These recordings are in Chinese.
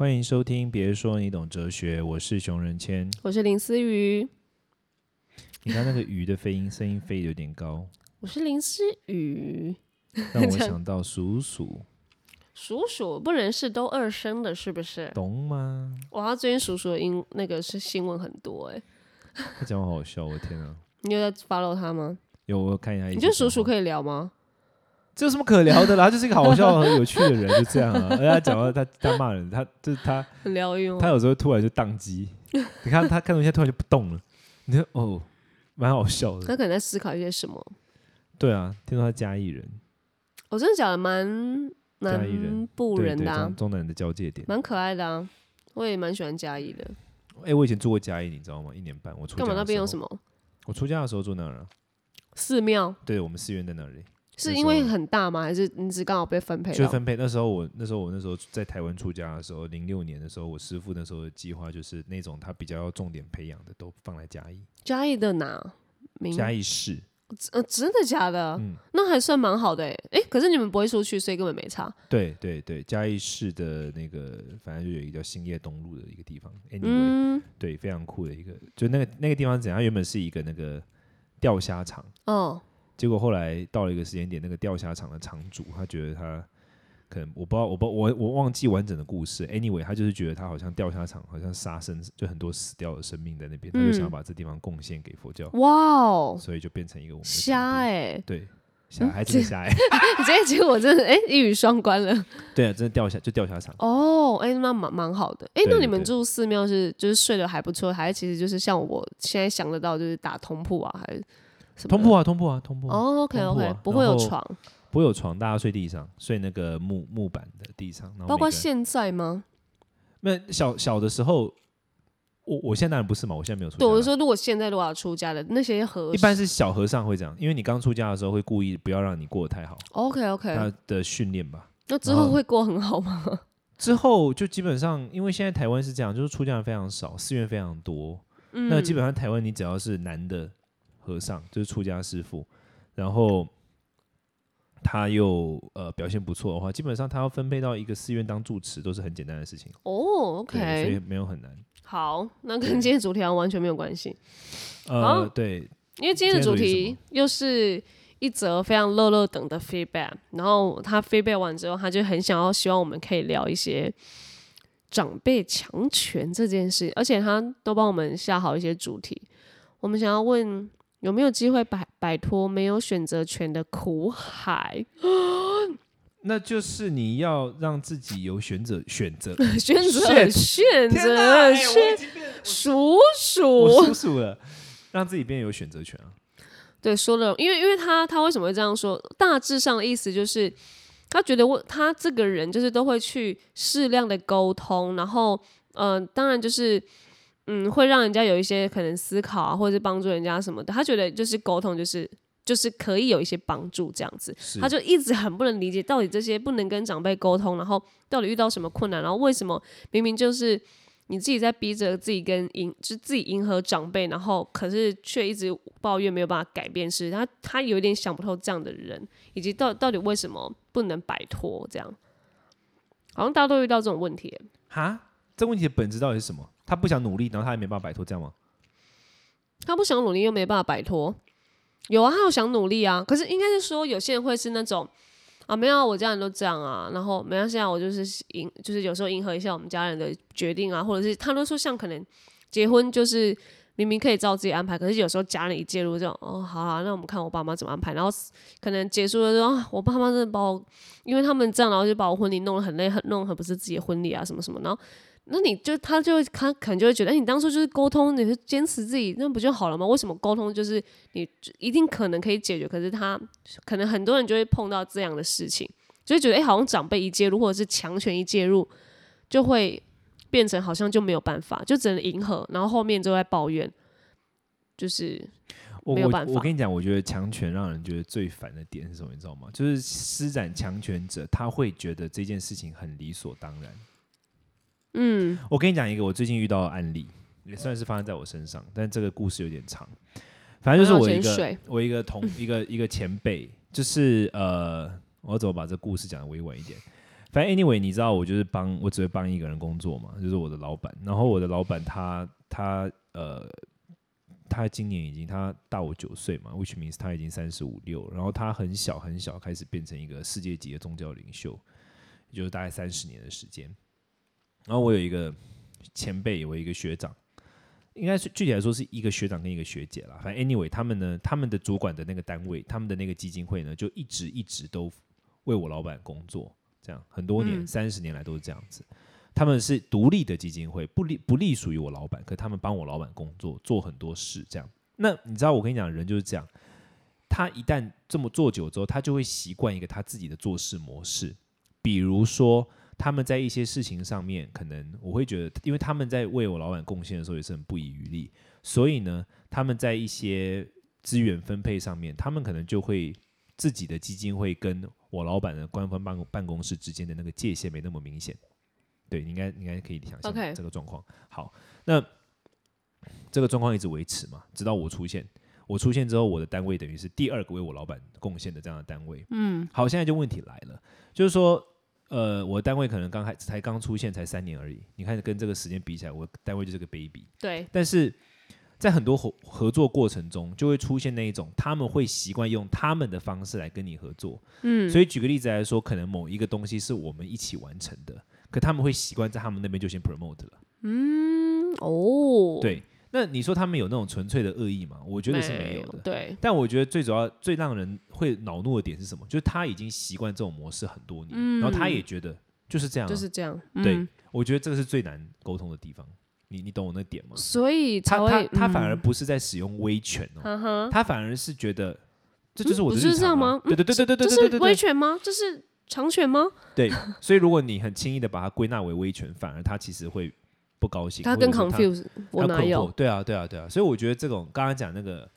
欢迎收听，别说你懂哲学，我是熊仁谦。我是林思雨，你看那个鱼的飞音，声音飞得有点高，我是林思雨。让我 想到鼠鼠，鼠鼠不能是都二声的，是不是？懂吗？哇，最近鼠鼠的音那个是新闻很多哎、他讲话好好笑，我天啊！你有在 follow 他吗？有我看一下，你觉得鼠鼠？可以聊吗？这有什么可聊的啦？他就是一个好笑、很有趣的人，就这样啊。而且他讲话，他他骂人，他就是他，很疗愈吗？他有时候突然就宕机。你看他看东西，他突然就不动了。你说哦，蛮好笑的。他可能在思考一些什么。对啊，听说他嘉义人，我真的讲的蛮南部人的、啊中，中南的交界点。蛮可爱的啊。我也蛮喜欢嘉义的。哎、我以前住过嘉义，你知道吗？一年半，我出干嘛那边有什？么我出家的时候住那儿啊。寺庙？对，我们寺院在那里，是因为很大吗？还是你只刚好被分配到？就是分配。那时候我那时候我那时候在台湾出家的时候，零六年的时候，我师傅那时候的计划就是那种他比较要重点培养的都放在嘉义，嘉义的哪？名嘉义市。呃，真的假的？嗯，那还算蛮好的哎、哎、可是你们不会出去，所以根本没差。对对对，嘉义市的那个反正就有一个叫兴业东路的一个地方，anyway，、嗯，对，非常酷的一个，就那个那个地方怎样？原本是一个那个钓虾场。哦，结果后来到了一个时间点，那个钓虾场的场主他觉得他可能我不知道，我不我我忘记完整的故事。Anyway，他就是觉得他好像钓虾场好像杀生，就很多死掉的生命在那边，他就想要嗯把这地方贡献给佛教，哇哦，所以就变成一个我们的瞎场地哎、对。虾还真的虾哎、你这一集我真的哎、一语双关了。对啊，真的钓虾就钓虾场，哦，哎、那蛮蛮好的。哎、那你们住寺庙是就是睡得还不错，还是其实就是像我现在想得到就是打通铺啊，还是什么？通铺啊，通铺啊，通铺啊，哦，OK 通铺 OK，、啊不会有然后床，不会有床，大家睡地上，睡那个木木板的地上，然后每个人包括现在吗？那小小的时候，我我现在当然不是嘛，我现在没有出家对，嘛。我是说如果现在如果要出家的那些和一般是小和尚会这样，因为你刚出家的时候会故意不要让你过得太好，OK OK，他的训练吧。那之然后后会过很好吗？之后就基本上，因为现在台湾是这样，就是出家人非常少，寺院非常多。嗯，那基本上台湾你只要是男的和尚，就是出家师傅，然后他又呃表现不错的话，基本上他要分配到一个寺院当住持都是很简单的事情。哦对，所以，OK，没有很难。好，那跟今天主题完全没有关系，呃，对，因为今天的主题又是一则非常乐乐等的 feedback，然后他 feedback 完之后，他就很想要希望我们可以聊一些长辈强权这件事，而且他都帮我们下好一些主题。我们想要问有没有机会摆摆脱没有选择权的苦海？那就是你要让自己有选择 选择。选择选择选已经变数我数叔叔了，让自己变有选择权啊。对，说的，因为因为他他为什么会这样说？大致上的意思就是，他觉得我他这个人就是都会去适量的沟通，然后嗯、呃当然就是嗯，会让人家有一些可能思考啊，或者是帮助人家什么的。他觉得就是沟通就是就是可以有一些帮助这样子，他就一直很不能理解到底这些不能跟长辈沟通，然后到底遇到什么困难，然后为什么明明就是你自己在逼着自己跟迎，就是自己迎合长辈，然后可是却一直抱怨没有办法改变是，他他有点想不透这样的人，以及到到底为什么不能摆脱这样，好像大家都遇到这种问题耶。哈，这问题的本质到底是什么？他不想努力，然后他也没办法摆脱，这样吗？他不想努力又没办法摆脱，有啊，他有想努力啊，可是应该是说有些人会是那种啊，没有我家人都这样啊，然后没关系啊，我就是迎，就是有时候迎合一下我们家人的决定啊，或者是他都说像可能结婚就是明明可以照自己安排，可是有时候家人一介入这种，哦，好啊，那我们看我爸妈怎么安排，然后可能结束了之后，我爸妈真的把我，因为他们这样，然后就把我婚礼弄得很累，很弄得很不是自己的婚礼啊，什么什么，然后。那你就他就他可能就会觉得，哎、你当初就是沟通，你是坚持自己，那不就好了吗？为什么沟通就是你一定可能可以解决，可是他可能很多人就会碰到这样的事情，就会觉得，哎、好像长辈一介入或者是强权一介入，就会变成好像就没有办法，就只能迎合，然后后面就在抱怨，就是我我没有办法我跟你讲，我觉得强权让人觉得最烦的点是什么？你知道吗？就是施展强权者，他会觉得这件事情很理所当然。嗯我跟你讲一个我最近遇到的案例，也算是发生在我身上，但这个故事有点长。反正就是我一个我一个同一个一个前辈，就是呃，我怎么把这故事讲的委婉一点？反正 anyway，你知道我就是帮我只会帮一个人工作嘛，就是我的老板。然后我的老板他他呃，他今年已经他大我九岁嘛，which means 他已经三十五六。然后他很小很小开始变成一个世界级的宗教领袖，也就是大概三十年的时间。然后我有一个前辈，我一个学长，应该是具体来说是一个学长跟一个学姐啦。反正 anyway，他们呢，他们的主管的那个单位，他们的那个基金会呢，就一直一直都为我老板工作。这样很多年，三十年来都是这样子。他们是独立的基金会，不隶不隶属于我老板，可他们帮我老板工作，做很多事。这样，那你知道我跟你讲，人就是这样。他一旦这么做久之后，他就会习惯一个他自己的做事模式。比如说，他们在一些事情上面，可能我会觉得，因为他们在为我老板贡献的时候也是很不遗余力，所以呢，他们在一些资源分配上面，他们可能就会自己的基金会跟。我老板的官方办公办公室之间的那个界限没那么明显，对，应该应该可以想象这个状况。好，那这个状况一直维持嘛，直到我出现。我出现之后，我的单位等于是第二个为我老板贡献的这样的单位。嗯，好，现在就问题来了，就是说，呃，我的单位可能刚开才刚出现才三年而已，你看跟这个时间比起来，我单位就是个 baby。对，但是。在很多合合作过程中，就会出现那一种，他们会习惯用他们的方式来跟你合作。嗯，所以举个例子来说，可能某一个东西是我们一起完成的，可他们会习惯在他们那边就先 promote 了。嗯，哦，对，那你说他们有那种纯粹的恶意吗？我觉得是没有的。对，但我觉得最主要、最让人会恼怒的点是什么？就是他已经习惯这种模式很多年，然后他也觉得就是这样，就是这样。对，我觉得这个是最难沟通的地方。你你懂我那点吗？所以他他他反而不是在使用威权哦，他反而是觉得这就是我的日常吗？对对对对对对对对，威权吗？这是长权吗？对，所以如果你很轻易的把它归纳为威权，反而他其实会不高兴，他更 confuse，我哪有？对啊对啊对啊，所以我觉得这种刚刚讲那个。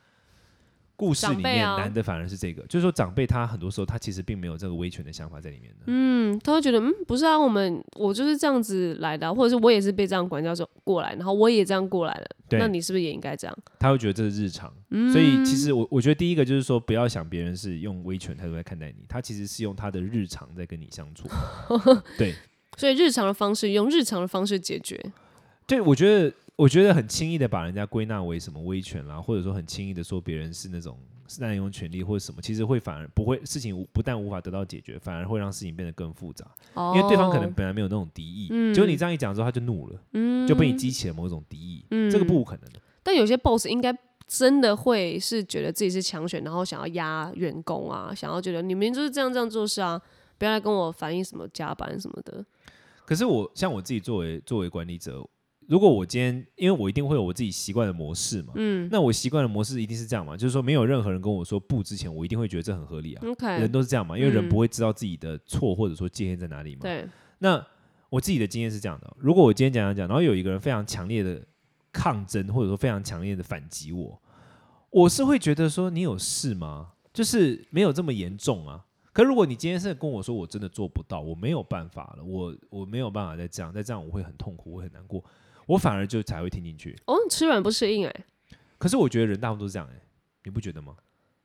故事里面难的反而是这个，就是说长辈他很多时候他其实并没有这个威权的想法在里面的。嗯，他会觉得嗯不是啊，我们我就是这样子来的，或者是我也是被这样管教走过来，然后我也这样过来了。那你是不是也应该这样？他会觉得这是日常。所以其实我我觉得第一个就是说不要想别人是用威权态度在看待你，他其实是用他的日常在跟你相处。对，所以日常的方式用日常的方式解决。对，我觉得。我觉得很轻易的把人家归纳为什么威权啦，或者说很轻易的说别人是那种滥用权力或者什么，其实会反而不会事情不但无法得到解决，反而会让事情变得更复杂。因为对方可能本来没有那种敌意，结果你这样一讲之后，他就怒了，就被你激起了某种敌意。这个不无可能的。但有些 boss 应该真的会是觉得自己是强权，然后想要压员工啊，想要觉得你们就是这样这样做事啊，不要来跟我反映什么加班什么的。可是我像我自己作为作为管理者。如果我今天，因为我一定会有我自己习惯的模式嘛，嗯，那我习惯的模式一定是这样嘛，就是说没有任何人跟我说不之前，我一定会觉得这很合理啊。OK，人都是这样嘛，因为人不会知道自己的错或者说界限在哪里嘛。对。那我自己的经验是这样的：如果我今天讲讲讲，然后有一个人非常强烈的抗争，或者说非常强烈的反击我，我是会觉得说你有事吗？就是没有这么严重啊。可如果你今天是跟我说我真的做不到，我没有办法了，我我没有办法再这样，再这样我会很痛苦，我很难过。我反而就才会听进去哦，吃软不吃硬哎。可是我觉得人大部分都是这样哎，你不觉得吗？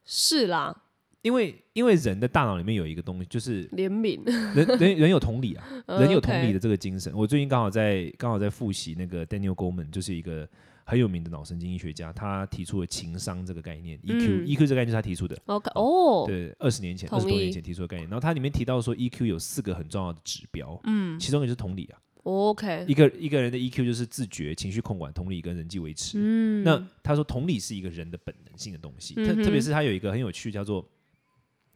是啦，因为因为人的大脑里面有一个东西，就是怜悯。人人人有同理啊，人有同理的这个精神。我最近刚好在刚好在复习那个 Daniel Goleman，就是一个很有名的脑神经医学家，他提出了情商这个概念，EQ，EQ 这个概念是他提出的。OK，哦，对，二十年前，二十多年前提出的概念。然后它里面提到说，EQ 有四个很重要的指标，嗯，其中一个是同理啊。OK，一个一个人的 EQ 就是自觉、情绪控管、同理跟人际维持。嗯，那他说同理是一个人的本能性的东西，特特别是他有一个很有趣，叫做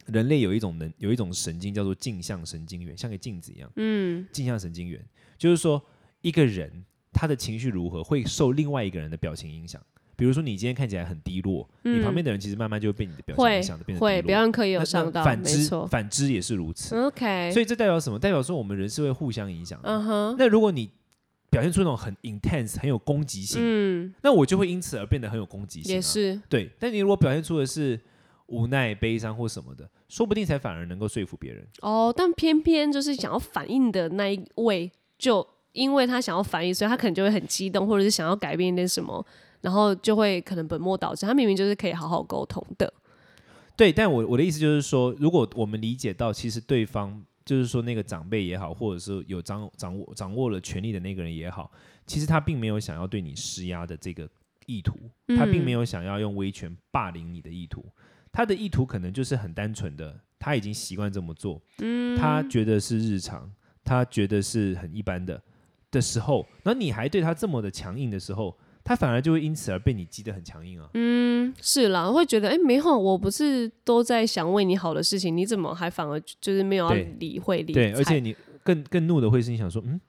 人类有一种能有一种神经叫做镜像神经元，像个镜子一样。嗯，镜像神经元就是说一个人他的情绪如何会受另外一个人的表情影响。比如说，你今天看起来很低落，你旁边的人其实慢慢就会被你的表现影响的变得。会，别人可以有伤到。反之，反之也是如此。OK。所以这代表什么？代表说我们人是会互相影响的。嗯哼。那如果你表现出那种很 intense、很有攻击性，嗯，那我就会因此而变得很有攻击性。也是。对。但你如果表现出的是无奈、悲伤或什么的，说不定才反而能够说服别人。哦，但偏偏就是想要反应的那一位，就因为他想要反应，所以他可能就会很激动，或者是想要改变一点什么。然后就会可能本末倒置，他明明就是可以好好沟通的。对，但我我的意思就是说，如果我们理解到其实对方就是说那个长辈也好，或者是有掌掌握掌握了权力的那个人也好，其实他并没有想要对你施压的这个意图，他并没有想要用威权霸凌你的意图，他的意图可能就是很单纯的，他已经习惯这么做，嗯，他觉得是日常，他觉得是很一般的的时候，那你还对他这么的强硬的时候，他反而就会因此而被你激得很强硬啊。嗯，是啦，会觉得哎，没有，我不是都在想为你好的事情，你怎么还反而就是没有要理会理对，而且你更更怒的会是你想说，嗯，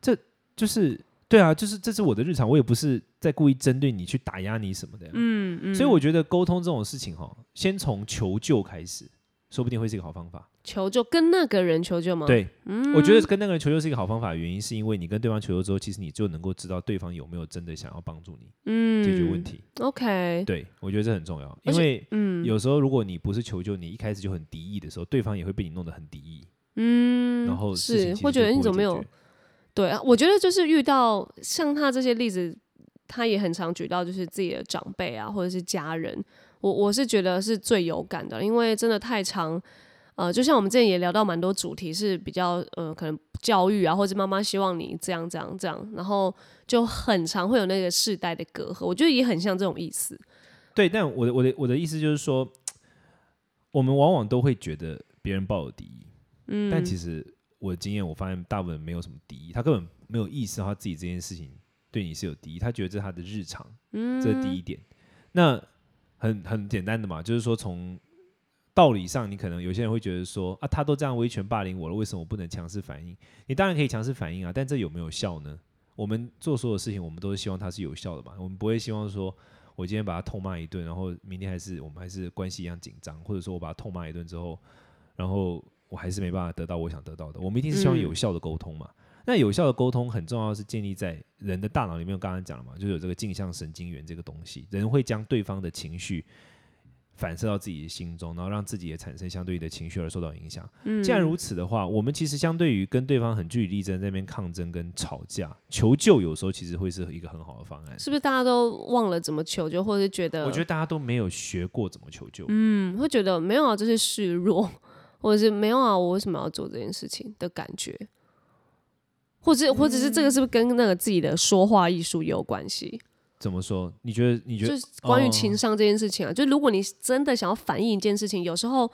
这就是对啊，就是这是我的日常，我也不是在故意针对你去打压你什么的呀。嗯嗯，所以我觉得沟通这种事情哈，先从求救开始，说不定会是一个好方法。求救跟那个人求救吗？，对，嗯，我觉得跟那个人求救是一个好方法，原因是因为你跟对方求救之后，其实你就能够知道对方有没有真的想要帮助你嗯解决问题。OK，对，我觉得这很重要，因为嗯有时候如果你不是求救，你一开始就很敌意的时候，对方也会被你弄得很敌意，嗯，然后是会觉得你怎么没有对啊？我觉得就是遇到像他这些例子，他也很常举到就是自己的长辈啊，或者是家人，我我是觉得是最有感的，因为真的太长。呃，就像我们之前也聊到蛮多主题是比较呃，可能教育啊，或者妈妈希望你这样这样这样，然后就很常会有那个世代的隔阂，我觉得也很像这种意思。对，但我的我的我的意思就是说，我们往往都会觉得别人抱有敌意，嗯，但其实我的经验，我发现大部分人没有什么敌意，他根本没有意识到他自己这件事情对你是有敌意，他觉得这是他的日常，嗯这是第一点。那很很简单的嘛，就是说从道理上，你可能有些人会觉得说啊，他都这样威权霸凌我了，为什么我不能强势反应？你当然可以强势反应啊，但这有没有效呢？我们做所有事情，我们都是希望它是有效的嘛，我们不会希望说我今天把他痛骂一顿，然后明天还是我们还是关系一样紧张，或者说我把他痛骂一顿之后，然后我还是没办法得到我想得到的。我们一定是希望嗯有效的沟通嘛。那有效的沟通很重要，是建立在人的大脑里面。我刚刚讲了嘛，就是有这个镜像神经元这个东西，人会将对方的情绪反射到自己的心中，然后让自己也产生相对应的情绪而受到影响。嗯既然如此的话，我们其实相对于跟对方很据理力争，在那边抗争跟吵架、求救，有时候其实会是一个很好的方案。是不是大家都忘了怎么求救，或者是觉得我觉得大家都没有学过怎么求救。嗯，会觉得没有啊，这是示弱，或者是没有啊，我为什么要做这件事情的感觉，或者或者是这个是不是跟那个自己的说话艺术也有关系？怎么说？你觉得？你觉得？就是关于哦情商这件事情啊，就如果你真的想要反映一件事情，有时候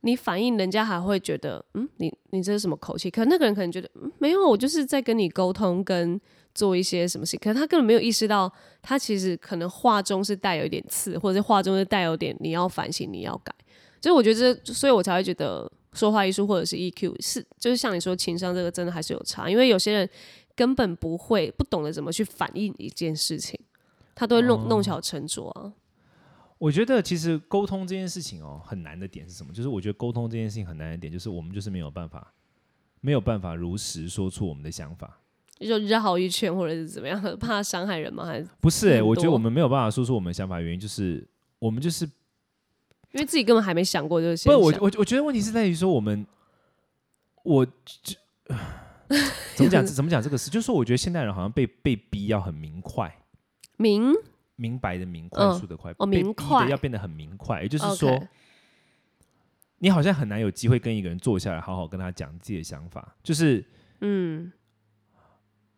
你反映人家还会觉得，嗯，你你这是什么口气？可那个人可能觉得，嗯，没有，我就是在跟你沟通，跟做一些什么事，可是他根本没有意识到，他其实可能话中是带有一点刺，或者是话中是带有点你要反省，你要改。就是我觉得，所以我才会觉得说话艺术或者是 EQ 是，就是像你说情商这个真的还是有差，因为有些人根本不会不懂得怎么去反应一件事情，他都会弄、弄巧成拙啊。我觉得其实沟通这件事情哦，很难的点是什么？就是我觉得沟通这件事情很难的点，就是我们就是没有办法，没有办法如实说出我们的想法。就绕一圈或者是怎么样，怕伤害人吗？还是不是诶、很我觉得我们没有办法说出我们的想法，原因就是我们就是因为自己根本还没想过，就是不我我我觉得问题是在于说我们我就 怎么讲 怎么讲这个事，就是说我觉得现代人好像被被逼要很明快。明明白的明，快嗯速的快，哦被逼明快的要变得很明快，也就是说你好像很难有机会跟一个人坐下来，好好跟他讲自己的想法。就是嗯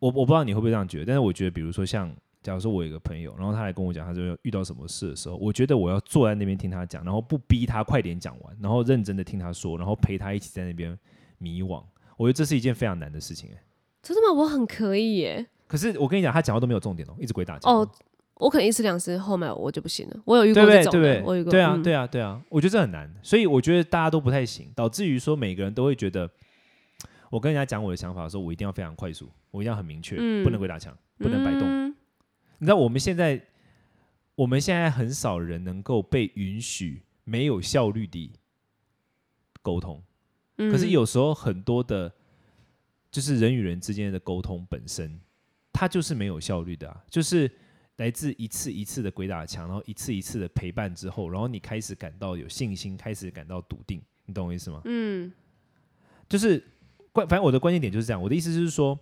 我我不知道你会不会这样觉得，但是我觉得，比如说像假如说我有一个朋友，然后他来跟我讲他就遇到什么事的时候，我觉得我要坐在那边听他讲，然后不逼他快点讲完，然后认真的听他说，然后陪他一起在那边迷惘。我觉得这是一件非常难的事情、欸。真的吗？我很可以耶。可是我跟你讲，他讲话都没有重点哦，一直鬼打墙哦，我可能一次两次，后面我就不行了。我有遇过？这种，对？我有遇过。对啊，嗯对啊，对啊，我觉得这很难，所以我觉得大家都不太行，导致于说每个人都会觉得，我跟人家讲我的想法的时候，我一定要非常快速，我一定要很明确，嗯不能鬼打墙，不能摆动。嗯你知道我们现在，我们现在很少人能够被允许没有效率的沟通，可是嗯有时候很多的，就是人与人之间的沟通本身，它就是没有效率的啊，就是来自一次一次的鬼打墙，然后一次一次的陪伴之后，然后你开始感到有信心，开始感到笃定，你懂我意思吗？嗯就是关，反正我的关键点就是这样。我的意思就是说，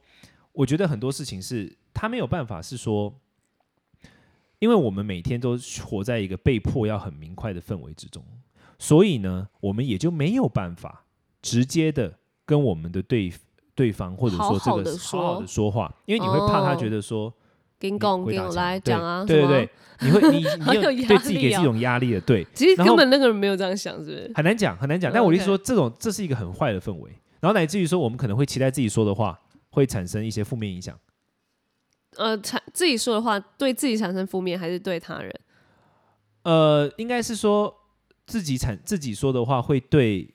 我觉得很多事情是他没有办法是说，因为我们每天都活在一个被迫要很明快的氛围之中，所以呢，我们也就没有办法直接的跟我们的对对方，或者说这个好好的说话，因为你会怕他哦觉得说给你你讲给我鬼打墙对来讲啊，对对对，你会你 好你有对自己给力哦这种压力的，对，其实根本那个人没有这样想，是不是？很难讲很难讲。嗯但我的意思说，这种这是一个很坏的氛围，然后乃至于说我们可能会期待自己说的话会产生一些负面影响。呃，产自己说的话对自己产生负面，还是对他人？呃，应该是说自己产自己说的话会对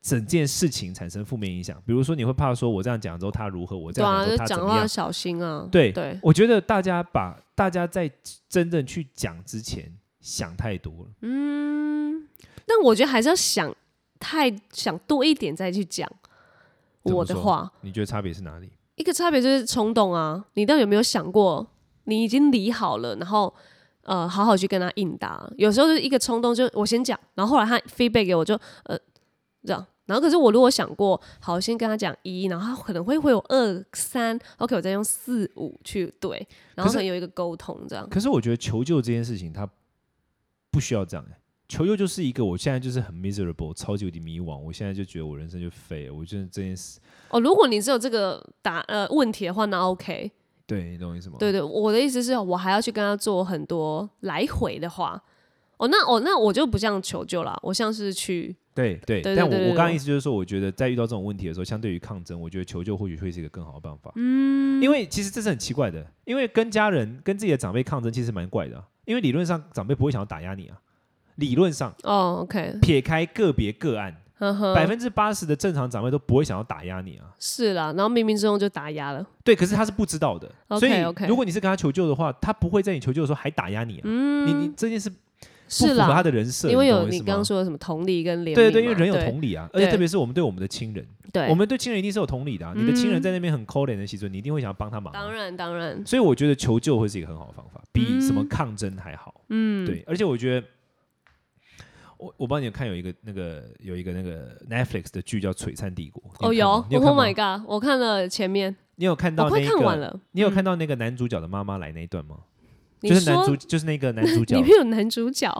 整件事情产生负面影响。比如说，你会怕说我这样讲之后他如何，我这对啊，样讲之就讲话要后他怎么样？小心啊。对对，我觉得大家把大家在真正去讲之前想太多了。嗯，但我觉得还是要想太想多一点再去讲怎么我的话。你觉得差别是哪里？一个差别就是冲动啊，你到底有没有想过，你已经理好了，然后呃好好去跟他应答。有时候就是一个冲动，就我先讲，然后后来他 feedback 给我就呃这样。然后可是我如果想过，好，先跟他讲一，然后他可能会会有二三，OK，我再用四五去对，然后可能有一个沟通这样。可是我觉得求救这件事情，他不需要这样、欸。求救就是一个，我现在就是很 miserable，超级有点迷惘，我现在就觉得我人生就废了。我觉得这件事，哦，如果你只有这个答呃问题的话，那 OK。对你懂我意思吗？对对，我的意思是我还要去跟他做很多来回的话。哦，那哦，那我就不像求救啦，我像是去对对，但我我刚刚意思就是说，我觉得在遇到这种问题的时候，相对于抗争，我觉得求救或许会是一个更好的办法。嗯，因为其实这是很奇怪的，因为跟家人、跟自己的长辈抗争，其实蛮怪的啊、因为理论上长辈不会想要打压你啊。理论上，哦，OK，撇开个别个案，百分之八十的正常长辈都不会想要打压你啊。是啦，然后冥冥之中就打压了。对，可是他是不知道的。所以如果你是跟他求救的话，他不会在你求救的时候还打压你啊。你你这件事不是符合他，的人设，因为懂我意思吗？有你刚刚说的什么同理跟怜悯嘛，对对，因为人有同理啊，而且对特别是我们对我们的亲人，对，我们对亲人一定是有同理的、啊。你的亲人嗯在那边很抠脸的时候，你一定会想要帮他忙、啊。当然当然，所以我觉得求救会是一个很好的方法，比什么嗯抗争还好。嗯，对，而且我觉得，我我帮你看有一个那个有一个那个 Netflix 的剧叫《璀璨帝国》。哦有，Oh my god，我看了前面，你有看到那个？看完了。你有看到？那个男主角的妈妈来那一段吗？你就是男主，就是那个 男主角里，面有男主角，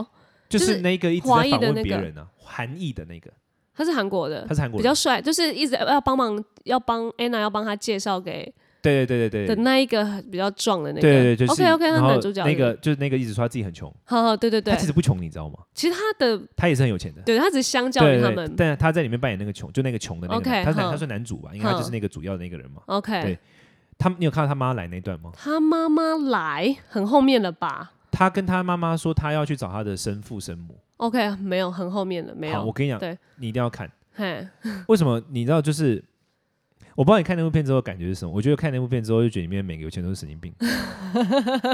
就就是是那个一直华在访问别人啊，韩裔的那个，他是韩国的他，是韩国。比较帅，就是一直要帮忙，要帮 Anna 要帮他介绍给对对对对的对。那一个比较壮的那个。对对对，就是 OK OK，然后那男主角那个就是那个一直说他自己很穷，好好，对对对他其，实不穷，你知道吗？其实他的他也是很有钱的。对他只是相较对对对于他们但是他在里面扮演那个穷，就那个穷的那个 OK，男，他是他是男主吧？应该他就是那个主要的那个人嘛。OK，对他，你有看到他妈来那段吗？他妈妈来很后面了吧他跟他妈妈说他要去找他的生父生母。？OK，没有很后面了，没有，我。跟你讲，对你一定要看。嘿，为什么？你知道，就是我不知道你看那部片之后感觉是什么。我觉得看那部片之后，就觉得里面每个有钱人都是神经病。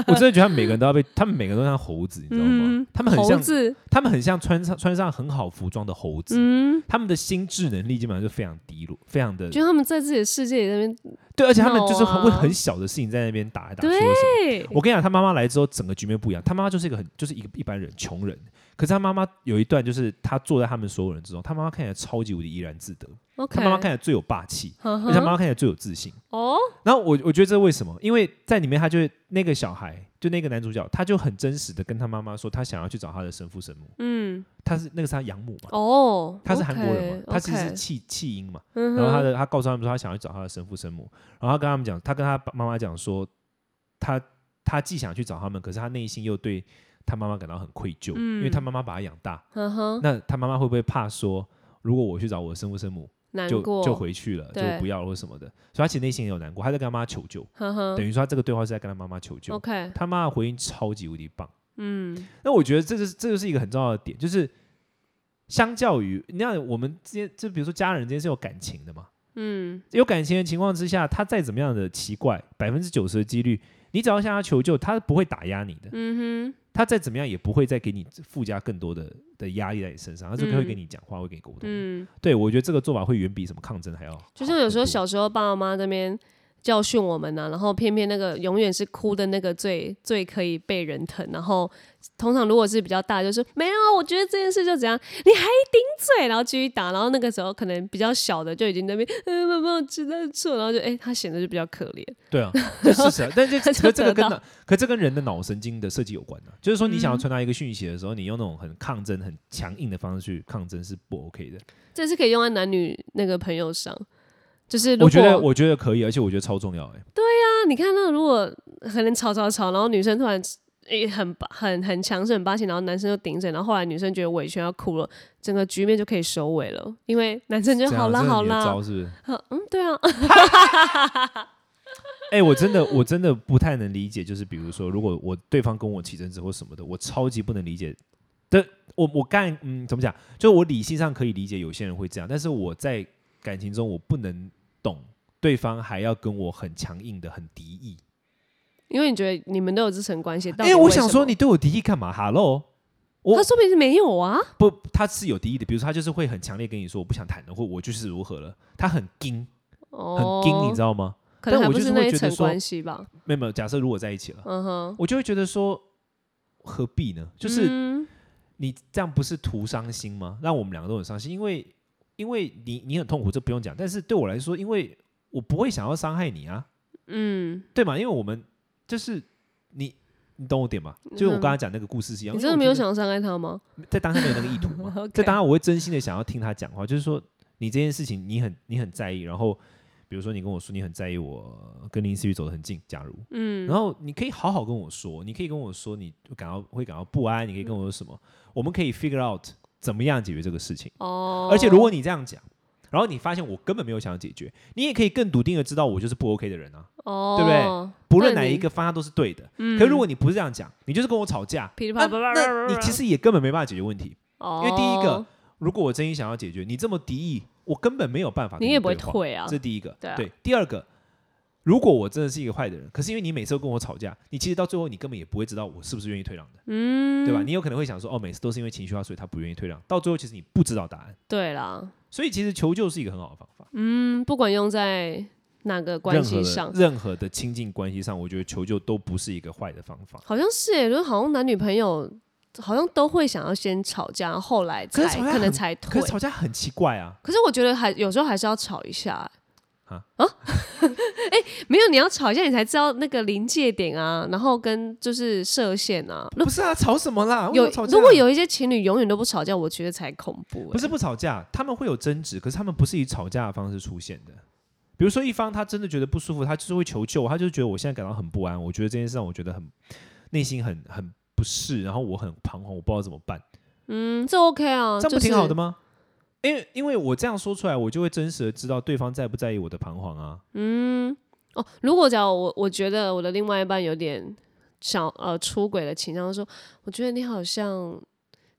我真的觉得他们每个人都要被，他们每个人都像猴子，你知道吗？嗯他们很像，猴子，他们很像穿上穿上很好服装的猴子。嗯，他们的心智能力基本上就非常低落，非常的就他们在自己的世界里那边，对，而且他们就是会很小的事情在那边打来打去或什么。对，我跟你讲，他妈妈来之后，整个局面不一样。他妈妈就是一个很就是一个一般人，穷人。可是他妈妈有一段，就是他坐在他们所有人之中，他妈妈看起来超级无敌怡然自得。他妈妈看起来最有霸气，呵呵，而且他妈妈看起来最有自信。哦，然后我我觉得这是为什么？因为在里面，他就那个小孩，就那个男主角，他就很真实的跟他妈妈说，他想要去找他的生父生母，嗯，他是那个是他养母嘛，哦，他是韩国人嘛他其实是弃弃婴嘛。嗯然后他的他告诉他们说他想要去找他的生父生母，然后他跟他们讲，他跟他妈妈讲说，他他既想去找他们，可是他内心又对他妈妈感到很愧疚，因为他妈妈把他养大，呵呵，那他妈妈会不会怕说，如果我去找我的生父生母，就，就回去了，就不要了或什么的，所以他其实内心也有难过，他在跟他妈求救，等于说他这个对话是在跟他妈妈求救，，OK，他妈的回应超级无敌棒。嗯，那我觉得这就是这就是一个很重要的点，就是相较于你看我们之间，就比如说家人之间是有感情的嘛，嗯，有感情的情况之下，他再怎么样的奇怪，百分之九十的几率，你只要向他求救，他不会打压你的。嗯哼他再怎么样也不会再给你附加更多的的压力在你身上，他就会嗯跟你讲话，会跟你沟，通。嗯，对我觉得这个做法会远比什么抗争还要好。就像有时候小时候爸爸妈妈那边教训我们呢、然后偏偏那个永远是哭的那个最最可以被人疼，然后通常如果是比较大，就是没有，我觉得这件事就怎样，你还顶嘴，然后继续打，然后那个时候可能比较小的就已经在那边，嗯，妈妈我知道错，然后就哎、他显得就比较可怜，对啊，这是事实啊。但这 他就可这个跟脑，可这跟人的脑神经的设计有关的、就是说，你嗯想要传达一个讯息的时候，你用那种很抗争、很强硬的方式去抗争是不 OK 的。这是可以用在男女那个朋友上。就是我觉得，我觉得可以，而且我觉得超重要、欸。哎，那你看，那如果可能吵吵吵，然后女生突然诶很很很强势、很霸气，然后男生就顶嘴，然后后来女生觉得委屈要哭了，整个局面就可以收尾了，因为男生就好啦好这是你的招啦，是不是？好嗯对啊，哎、我真的我真的不太能理解，就是比如说，如果我对方跟我起争执或什么的，我超级不能理解的。我我干嗯怎么讲？就我理性上可以理解有些人会这样，但是我在感情中我不能懂对方还要跟我很强硬的很敌意。因为你觉得你们都有这层关系，到因为我想说你对我敌意干嘛？Hello，我他说明是没有啊，不他是有敌意的，比如说他就是会很强烈跟你说我不想谈了，或我就是如何了，他很硬很哦，硬，你知道吗？可能我就是那一层会觉得说关系吧，没有没有，假设如果在一起了，嗯哼，我就会觉得说何必呢？就是。嗯你这样不是图伤心吗？让我们两个都很伤心，因为因为你你很痛苦，这不用讲。但是对我来说，因为我不会想要伤害你啊，嗯，对嘛？因为我们就是你，你懂我点吗？就是我刚才讲那个故事是一样。你真的没有想要伤害他吗？在当下没有那个意图吗在 当下我会真心的想要听他讲话，就是说你这件事情你很你很在意，然后比如说你跟我说你很在意我跟林思雨走得很近，假如，嗯，然后你可以好好跟我说，你可以跟我说你感到会感到不安，你可以跟我说什么，我们可以 figure out 怎么样解决这个事情。哦，而且如果你这样讲，然后你发现我根本没有想要解决，你也可以更笃定的知道我就是不 OK 的人啊，哦，对不对？不论哪一个方向都是对的。嗯。可是如果你不是这样讲，你就是跟我吵架，那噼里啪啦，那你其实也根本没办法解决问题。哦。因为第一个，如果我真心想要解决，你这么敌意，我根本没有办法跟你也不会退啊。这，是第一个。对啊。第二个，如果我真的是一个坏的人，可是因为你每次都跟我吵架，你其实到最后你根本也不会知道我是不是愿意退让的，嗯，对吧？你有可能会想说，哦，每次都是因为情绪化，所以他不愿意退让，到最后其实你不知道答案。对啦，所以其实求救是一个很好的方法，嗯，不管用在哪个关系上，任何的亲近关系上，我觉得求救都不是一个坏的方法。好像是耶，就是好像男女朋友好像都会想要先吵架，后后来才可能才退可是。吵架很奇怪啊，可是我觉得还有时候还是要吵一下。啊啊，哎、没有，你要吵一下，你才知道那个临界点啊，然后跟就是射线啊。如不是啊，吵什么啦？有吵架如果有一些情侣永远都不吵架，我觉得才恐怖、不是不吵架，他们会有争执，可是他们不是以吵架的方式出现的。比如说一方他真的觉得不舒服，他就是会求救，他就是觉得我现在感到很不安，我觉得这件事让我觉得很内心很很不适，然后我很彷徨，我不知道怎么办，嗯，这 OK 啊，这样不挺好的吗？因为因为我这样说出来，我就会真实的知道对方在不在意我的彷徨啊。嗯，哦，如果假如我我觉得我的另外一半有点想呃出轨的倾向，说我觉得你好像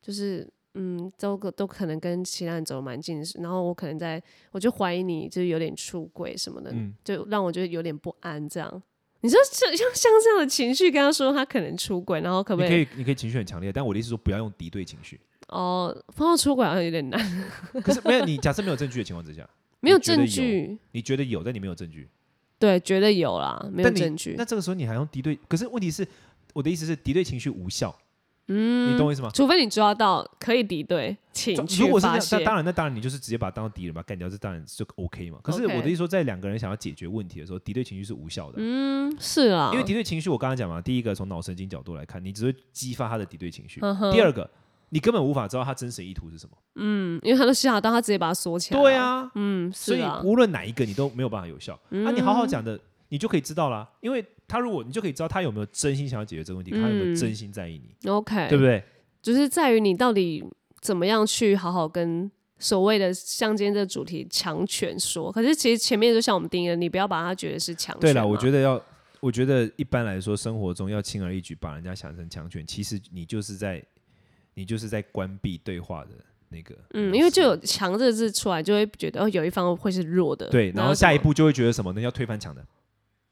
就是嗯，都都可能跟其他人走的蛮近，然后我可能在我就怀疑你就是有点出轨什么的，嗯就让我觉得有点不安。这样，你说像像像这样的情绪跟他说他可能出轨，然后可不可以你可以你可以情绪很强烈，但我的意思是说不要用敌对情绪。哦放到出轨好像有点难，可是没有你假设没有证据的情况之下，没有证据，你觉得有，但你没有证据，对，觉得有啦，没有证据那，这个时候你还用敌对？可是问题是，我的意思是敌对情绪无效。嗯，你懂我意思吗？除非你抓到可以敌对情绪如果是那那当然，那当然你就是直接把他当敌人把他干掉，这当然就 OK 嘛。可是我的意思说，在两个人想要解决问题的时候，敌对情绪是无效的。嗯，是啊，因为敌对情绪，我刚刚讲嘛，第一个从脑神经角度来看，你只会激发他的敌对情绪；第二个，你根本无法知道他真实意图是什么。嗯，因为他都吓到，他直接把它锁起来。对，啊，嗯，所以无论哪一个你都没有办法有效。啊，你好好讲的，你就可以知道啦。因为他如果你就可以知道他有没有真心想要解决这个问题，他有没有嗯真心在意你，OK，对不对？就是在于你到底怎么样去好好跟所谓的像今天这个主题强权说。可是其实前面就像我们定义的，你不要把它觉得是强权。对了，我觉得得要，我觉得一般来说，生活中要轻而易举把人家想成强权，其实你就是在你就是在关闭对话的那个。嗯，因为就有“强”这个字出来，就会觉得哦，有一方会是弱的。对，然后下一步就会觉得什么呢？要推翻强的。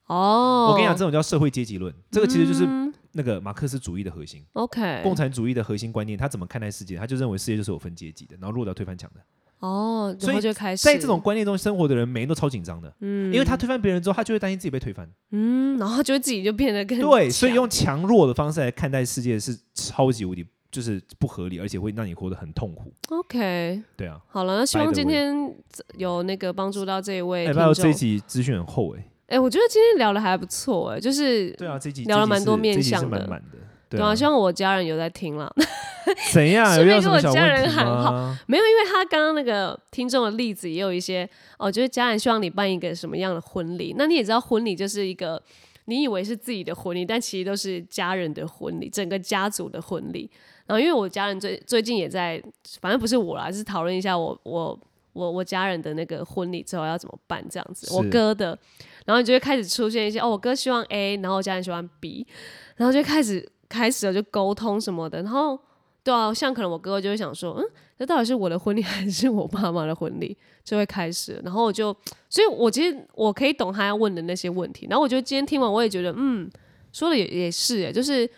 哦，我跟你讲，这种叫社会阶级论，这个其实就是嗯那个马克思主义的核心，OK，共产主义的核心观念。他怎么看待世界？他就认为世界就是有分阶级的，然后弱的要推翻强的。哦，所以就开始在这种观念中生活的人，每人都超紧张的，嗯因为他推翻别人之后，他就会担心自己被推翻。嗯，然后他就会自己就变得更对，所以用强弱的方式来看待世界是超级无敌，就是不合理，而且会让你活得很痛苦。OK 对啊，好了，那希望今天有那个帮助到这一位哎，听不要这一。集资讯很厚哎。哎，我觉得今天聊的还不错，哎，就是对啊，这一集聊了蛮多面向的满满的。对对啊，希望我家人有在听了。怎样？有 顺便跟我家人喊好？没有，因为他刚刚那个听众的例子也有一些哦，就是家人希望你办一个什么样的婚礼。那你也知道，婚礼就是一个你以为是自己的婚礼，但其实都是家人的婚礼，整个家族的婚礼。然后因为我家人最最近也在，反正不是我啦，是讨论一下我我我我家人的那个婚礼之后要怎么办这样子，我哥的，然后就会开始出现一些哦，我哥希望 A，然后我家人喜欢 B，然后就开始开始了就沟通什么的，然后对啊，像可能我哥哥就会想说，嗯，这到底是我的婚礼 还是我爸妈的婚礼？就会开始，然后我就，所以我其实我可以懂他要问的那些问题，然后我觉得今天听完，我也觉得，嗯，说的也也是，哎，就是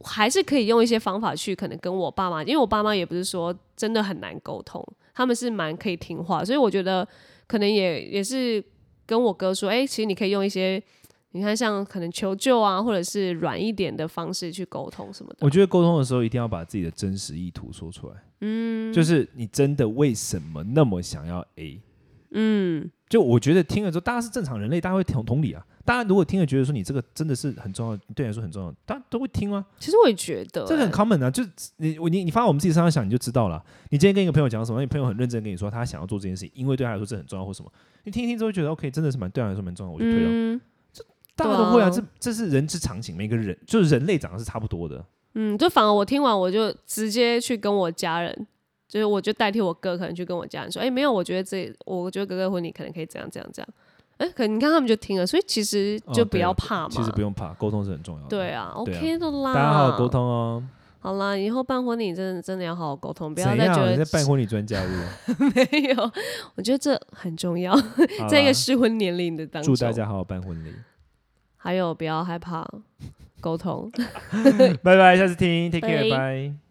还是可以用一些方法去可能跟我爸妈，因为我爸妈也不是说真的很难沟通，他们是蛮可以听话，所以我觉得可能也也是跟我哥说，哎、其实你可以用一些。你看，像可能求救啊，或者是软一点的方式去沟通什么的。我觉得沟通的时候一定要把自己的真实意图说出来。嗯，就是你真的为什么那么想要 A？嗯，就我觉得听了之后，大家是正常人类，大家会同同理啊。大家如果听了觉得说你这个真的是很重要，对你来说很重要，大家都会听啊。其实我也觉得、这个很欸 common 啊，就是你我你你放在我们自己身上想，你就知道了。你今天跟一个朋友讲什么，你朋友很认真跟你说他想要做这件事情，因为对他来说这很重要或什么，你听一听之后觉得 OK，真的是蛮对他来说蛮重要，我就推了。嗯这大家都会啊，对这这是人之常情，每个人就是人类长得是差不多的。嗯，就反而我听完我就直接去跟我家人，就是我就代替我哥可能去跟我家人说，哎、没有，我觉得这我觉得哥哥婚礼可能可以这样这样这样，哎、可能你看他们就听了，所以其实哦就不要怕嘛，其实不用怕，沟通是很重要的。对啊，OK 的啦，大家好好沟。通哦。好啦，以后办婚礼真的真的要好好沟通，不要？再觉得你在办婚礼专家是不是没有，我觉得这很重要，在一个适婚年龄的当中。祝大家好好办婚礼，还有不要害怕沟通。拜拜，下次听，take care，拜拜。